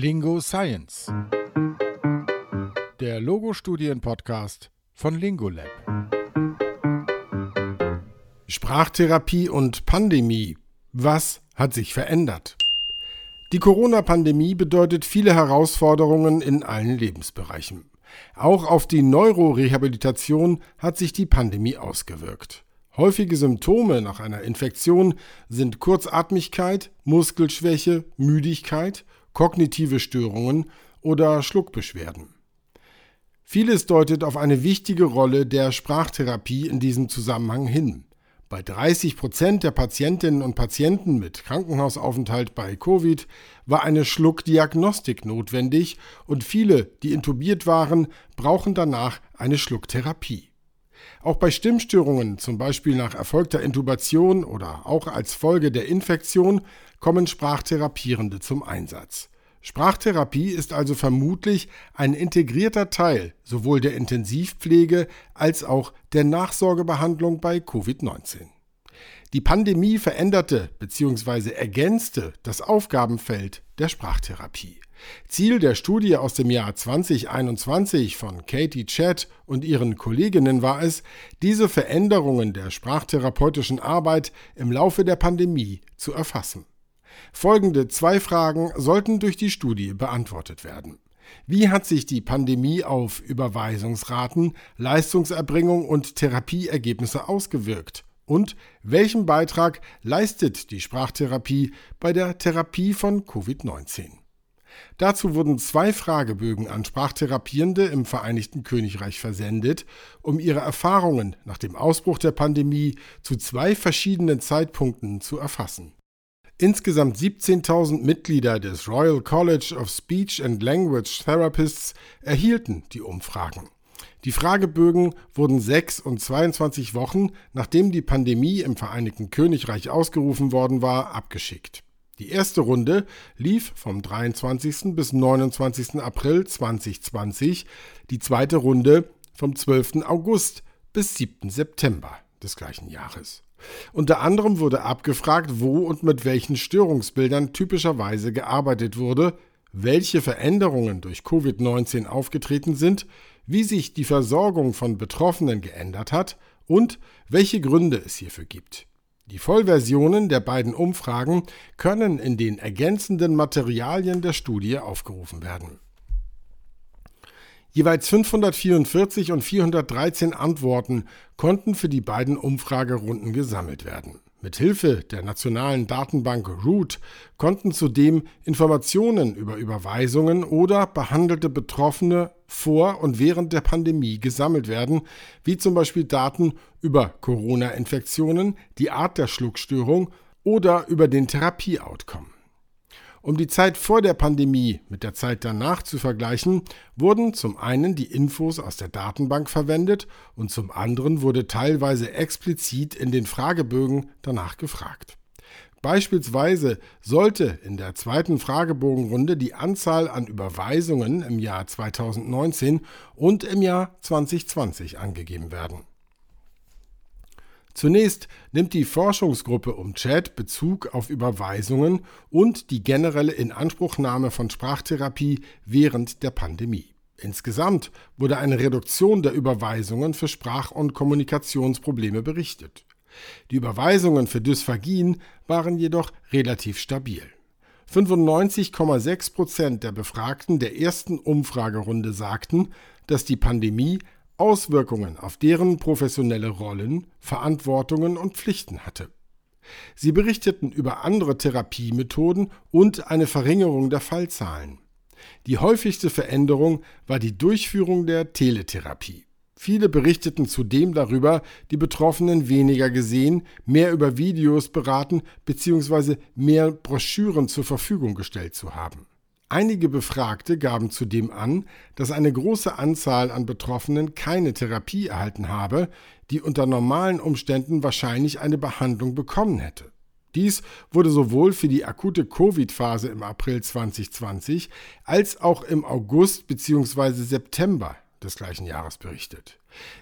Lingo Science. Der Logo-Studien-Podcast von Lingolab. Sprachtherapie und Pandemie. Was hat sich verändert? Die Corona-Pandemie bedeutet viele Herausforderungen in allen Lebensbereichen. Auch auf die Neurorehabilitation hat sich die Pandemie ausgewirkt. Häufige Symptome nach einer Infektion sind Kurzatmigkeit, Muskelschwäche, Müdigkeit, kognitive Störungen oder Schluckbeschwerden. Vieles deutet auf eine wichtige Rolle der Sprachtherapie in diesem Zusammenhang hin. Bei 30 Prozent der Patientinnen und Patienten mit Krankenhausaufenthalt bei Covid war eine Schluckdiagnostik notwendig und viele, die intubiert waren, brauchen danach eine Schlucktherapie. Auch bei Stimmstörungen, zum Beispiel nach erfolgter Intubation oder auch als Folge der Infektion, kommen Sprachtherapierende zum Einsatz. Sprachtherapie ist also vermutlich ein integrierter Teil sowohl der Intensivpflege als auch der Nachsorgebehandlung bei Covid-19. Die Pandemie veränderte bzw. ergänzte das Aufgabenfeld der Sprachtherapie. Ziel der Studie aus dem Jahr 2021 von Katie Chad und ihren Kolleginnen war es, diese Veränderungen der sprachtherapeutischen Arbeit im Laufe der Pandemie zu erfassen. Folgende zwei Fragen sollten durch die Studie beantwortet werden. Wie hat sich die Pandemie auf Überweisungsraten, Leistungserbringung und Therapieergebnisse ausgewirkt? Und welchen Beitrag leistet die Sprachtherapie bei der Therapie von Covid-19? Dazu wurden zwei Fragebögen an Sprachtherapierende im Vereinigten Königreich versendet, um ihre Erfahrungen nach dem Ausbruch der Pandemie zu zwei verschiedenen Zeitpunkten zu erfassen. Insgesamt 17.000 Mitglieder des Royal College of Speech and Language Therapists erhielten die Umfragen. Die Fragebögen wurden sechs und 22 Wochen, nachdem die Pandemie im Vereinigten Königreich ausgerufen worden war, abgeschickt. Die erste Runde lief vom 23. bis 29. April 2020, die zweite Runde vom 12. August bis 7. September des gleichen Jahres. Unter anderem wurde abgefragt, wo und mit welchen Störungsbildern typischerweise gearbeitet wurde, welche Veränderungen durch Covid-19 aufgetreten sind, wie sich die Versorgung von Betroffenen geändert hat und welche Gründe es hierfür gibt. Die Vollversionen der beiden Umfragen können in den ergänzenden Materialien der Studie aufgerufen werden. Jeweils 544 und 413 Antworten konnten für die beiden Umfragerunden gesammelt werden. Mit Hilfe der nationalen Datenbank Root konnten zudem Informationen über Überweisungen oder behandelte Betroffene vor und während der Pandemie gesammelt werden, wie zum Beispiel Daten über Corona-Infektionen, die Art der Schluckstörung oder über den Therapie-Outcome. Um die Zeit vor der Pandemie mit der Zeit danach zu vergleichen, wurden zum einen die Infos aus der Datenbank verwendet und zum anderen wurde teilweise explizit in den Fragebögen danach gefragt. Beispielsweise sollte in der zweiten Fragebogenrunde die Anzahl an Überweisungen im Jahr 2019 und im Jahr 2020 angegeben werden. Zunächst nimmt die Forschungsgruppe um Chat Bezug auf Überweisungen und die generelle Inanspruchnahme von Sprachtherapie während der Pandemie. Insgesamt wurde eine Reduktion der Überweisungen für Sprach- und Kommunikationsprobleme berichtet. Die Überweisungen für Dysphagien waren jedoch relativ stabil. 95,6 Prozent der Befragten der ersten Umfragerunde sagten, dass die Pandemie Auswirkungen auf deren professionelle Rollen, Verantwortungen und Pflichten hatte. Sie berichteten über andere Therapiemethoden und eine Verringerung der Fallzahlen. Die häufigste Veränderung war die Durchführung der Teletherapie. Viele berichteten zudem darüber, die Betroffenen weniger gesehen, mehr über Videos beraten bzw. mehr Broschüren zur Verfügung gestellt zu haben. Einige Befragte gaben zudem an, dass eine große Anzahl an Betroffenen keine Therapie erhalten habe, die unter normalen Umständen wahrscheinlich eine Behandlung bekommen hätte. Dies wurde sowohl für die akute Covid-Phase im April 2020 als auch im August bzw. September des gleichen Jahres berichtet.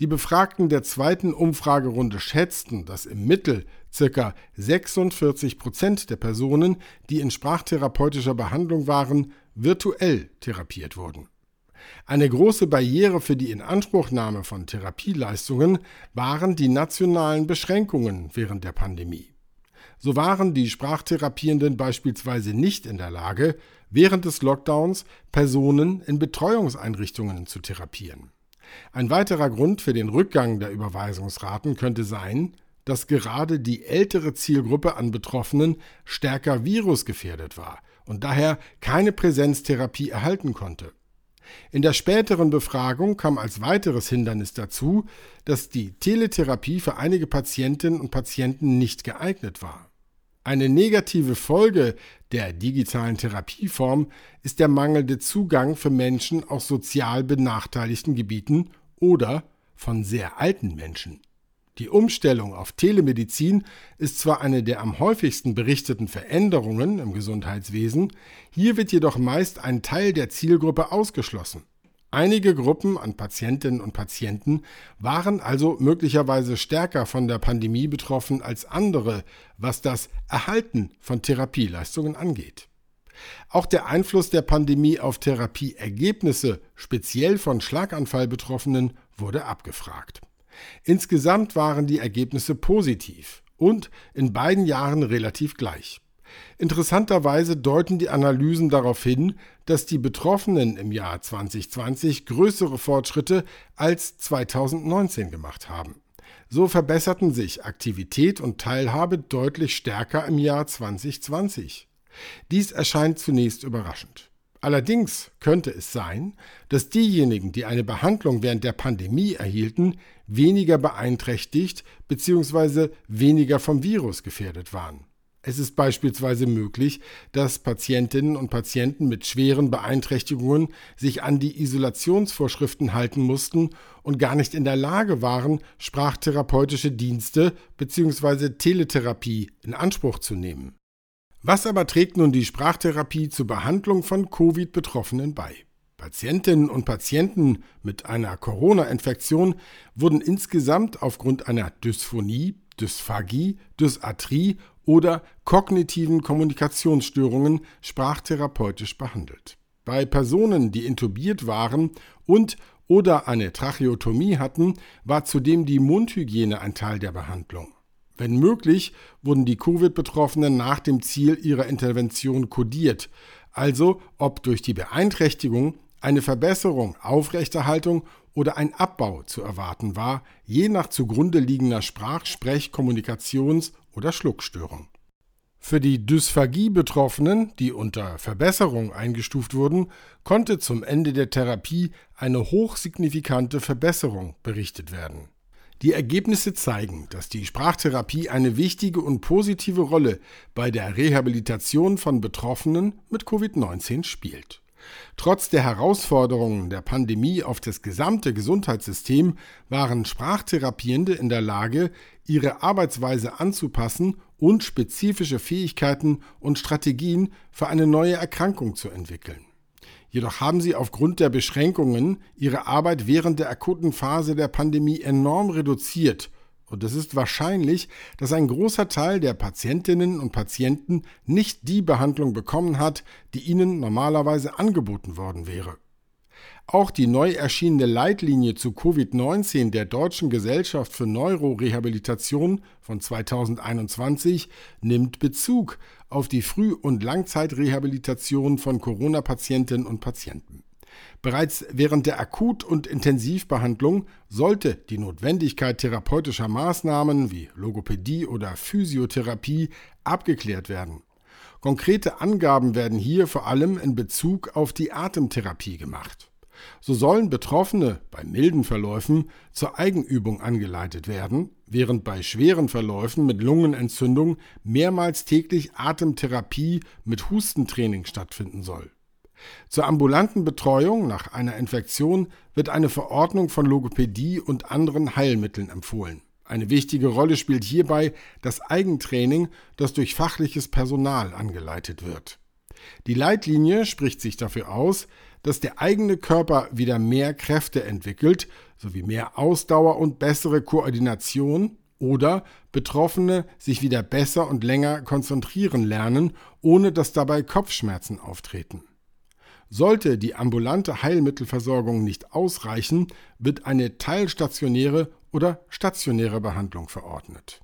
Die Befragten der zweiten Umfragerunde schätzten, dass im Mittel ca. 46 Prozent der Personen, die in sprachtherapeutischer Behandlung waren, virtuell therapiert wurden. Eine große Barriere für die Inanspruchnahme von Therapieleistungen waren die nationalen Beschränkungen während der Pandemie. So waren die Sprachtherapierenden beispielsweise nicht in der Lage, während des Lockdowns Personen in Betreuungseinrichtungen zu therapieren. Ein weiterer Grund für den Rückgang der Überweisungsraten könnte sein, dass gerade die ältere Zielgruppe an Betroffenen stärker virusgefährdet war und daher keine Präsenztherapie erhalten konnte. In der späteren Befragung kam als weiteres Hindernis dazu, dass die Teletherapie für einige Patientinnen und Patienten nicht geeignet war. Eine negative Folge der digitalen Therapieform ist der mangelnde Zugang für Menschen aus sozial benachteiligten Gebieten oder von sehr alten Menschen. Die Umstellung auf Telemedizin ist zwar eine der am häufigsten berichteten Veränderungen im Gesundheitswesen, hier wird jedoch meist ein Teil der Zielgruppe ausgeschlossen. Einige Gruppen an Patientinnen und Patienten waren also möglicherweise stärker von der Pandemie betroffen als andere, was das Erhalten von Therapieleistungen angeht. Auch der Einfluss der Pandemie auf Therapieergebnisse, speziell von Schlaganfallbetroffenen, wurde abgefragt. Insgesamt waren die Ergebnisse positiv und in beiden Jahren relativ gleich. Interessanterweise deuten die Analysen darauf hin, dass die Betroffenen im Jahr 2020 größere Fortschritte als 2019 gemacht haben. So verbesserten sich Aktivität und Teilhabe deutlich stärker im Jahr 2020. Dies erscheint zunächst überraschend. Allerdings könnte es sein, dass diejenigen, die eine Behandlung während der Pandemie erhielten, weniger beeinträchtigt bzw. weniger vom Virus gefährdet waren. Es ist beispielsweise möglich, dass Patientinnen und Patienten mit schweren Beeinträchtigungen sich an die Isolationsvorschriften halten mussten und gar nicht in der Lage waren, sprachtherapeutische Dienste bzw. Teletherapie in Anspruch zu nehmen. Was aber trägt nun die Sprachtherapie zur Behandlung von Covid-Betroffenen bei? Patientinnen und Patienten mit einer Corona-Infektion wurden insgesamt aufgrund einer Dysphonie, Dysphagie, Dysarthrie oder kognitiven Kommunikationsstörungen sprachtherapeutisch behandelt. Bei Personen, die intubiert waren und oder eine Tracheotomie hatten, war zudem die Mundhygiene ein Teil der Behandlung. Wenn möglich, wurden die Covid-Betroffenen nach dem Ziel ihrer Intervention kodiert, also ob durch die Beeinträchtigung eine Verbesserung, Aufrechterhaltung oder ein Abbau zu erwarten war, je nach zugrunde liegender Sprach-, Sprech-, Kommunikations- oder Schluckstörung. Für die Dysphagie-Betroffenen, die unter Verbesserung eingestuft wurden, konnte zum Ende der Therapie eine hochsignifikante Verbesserung berichtet werden. Die Ergebnisse zeigen, dass die Sprachtherapie eine wichtige und positive Rolle bei der Rehabilitation von Betroffenen mit Covid-19 spielt. Trotz der Herausforderungen der Pandemie auf das gesamte Gesundheitssystem waren Sprachtherapierende in der Lage, ihre Arbeitsweise anzupassen und spezifische Fähigkeiten und Strategien für eine neue Erkrankung zu entwickeln. Jedoch haben sie aufgrund der Beschränkungen ihre Arbeit während der akuten Phase der Pandemie enorm reduziert und es ist wahrscheinlich, dass ein großer Teil der Patientinnen und Patienten nicht die Behandlung bekommen hat, die ihnen normalerweise angeboten worden wäre. Auch die neu erschienene Leitlinie zu Covid-19 der Deutschen Gesellschaft für Neurorehabilitation von 2021 nimmt Bezug auf die Früh- und Langzeitrehabilitation von Corona-Patientinnen und Patienten. Bereits während der Akut- und Intensivbehandlung sollte die Notwendigkeit therapeutischer Maßnahmen wie Logopädie oder Physiotherapie abgeklärt werden. Konkrete Angaben werden hier vor allem in Bezug auf die Atemtherapie gemacht. So sollen Betroffene bei milden Verläufen zur Eigenübung angeleitet werden, während bei schweren Verläufen mit Lungenentzündung mehrmals täglich Atemtherapie mit Hustentraining stattfinden soll. Zur ambulanten Betreuung nach einer Infektion wird eine Verordnung von Logopädie und anderen Heilmitteln empfohlen. Eine wichtige Rolle spielt hierbei das Eigentraining, das durch fachliches Personal angeleitet wird. Die Leitlinie spricht sich dafür aus, dass der eigene Körper wieder mehr Kräfte entwickelt, sowie mehr Ausdauer und bessere Koordination oder Betroffene sich wieder besser und länger konzentrieren lernen, ohne dass dabei Kopfschmerzen auftreten. Sollte die ambulante Heilmittelversorgung nicht ausreichen, wird eine teilstationäre oder stationäre Behandlung verordnet.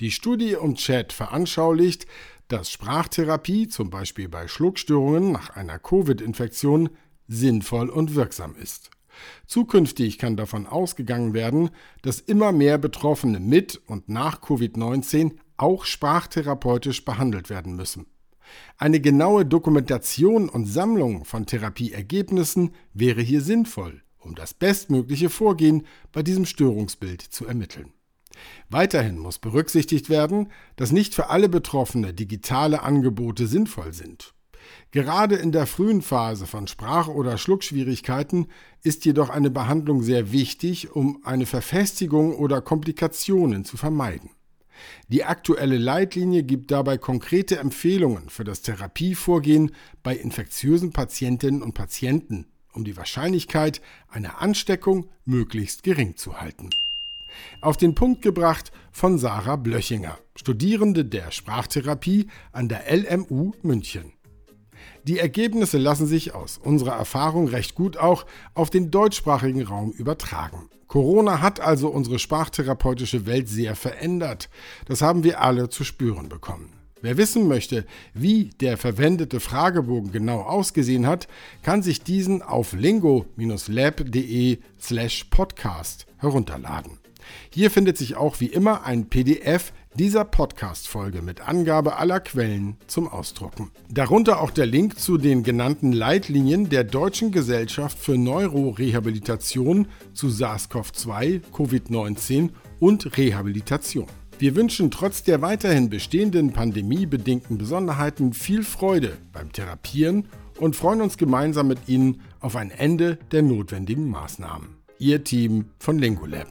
Die Studie um Chat veranschaulicht, dass Sprachtherapie, zum Beispiel bei Schluckstörungen nach einer Covid-Infektion, sinnvoll und wirksam ist. Zukünftig kann davon ausgegangen werden, dass immer mehr Betroffene mit und nach Covid-19 auch sprachtherapeutisch behandelt werden müssen. Eine genaue Dokumentation und Sammlung von Therapieergebnissen wäre hier sinnvoll, um das bestmögliche Vorgehen bei diesem Störungsbild zu ermitteln. Weiterhin muss berücksichtigt werden, dass nicht für alle Betroffene digitale Angebote sinnvoll sind. Gerade in der frühen Phase von Sprach- oder Schluckschwierigkeiten ist jedoch eine Behandlung sehr wichtig, um eine Verfestigung oder Komplikationen zu vermeiden. Die aktuelle Leitlinie gibt dabei konkrete Empfehlungen für das Therapievorgehen bei infektiösen Patientinnen und Patienten, um die Wahrscheinlichkeit einer Ansteckung möglichst gering zu halten. Auf den Punkt gebracht von Sarah Blöchinger, Studierende der Sprachtherapie an der LMU München. Die Ergebnisse lassen sich aus unserer Erfahrung recht gut auch auf den deutschsprachigen Raum übertragen. Corona hat also unsere sprachtherapeutische Welt sehr verändert. Das haben wir alle zu spüren bekommen. Wer wissen möchte, wie der verwendete Fragebogen genau ausgesehen hat, kann sich diesen auf lingo-lab.de slash podcast herunterladen. Hier findet sich auch wie immer ein PDF dieser Podcast-Folge mit Angabe aller Quellen zum Ausdrucken. Darunter auch der Link zu den genannten Leitlinien der Deutschen Gesellschaft für Neurorehabilitation zu SARS-CoV-2, Covid-19 und Rehabilitation. Wir wünschen trotz der weiterhin bestehenden pandemiebedingten Besonderheiten viel Freude beim Therapieren und freuen uns gemeinsam mit Ihnen auf ein Ende der notwendigen Maßnahmen. Ihr Team von Lingolab.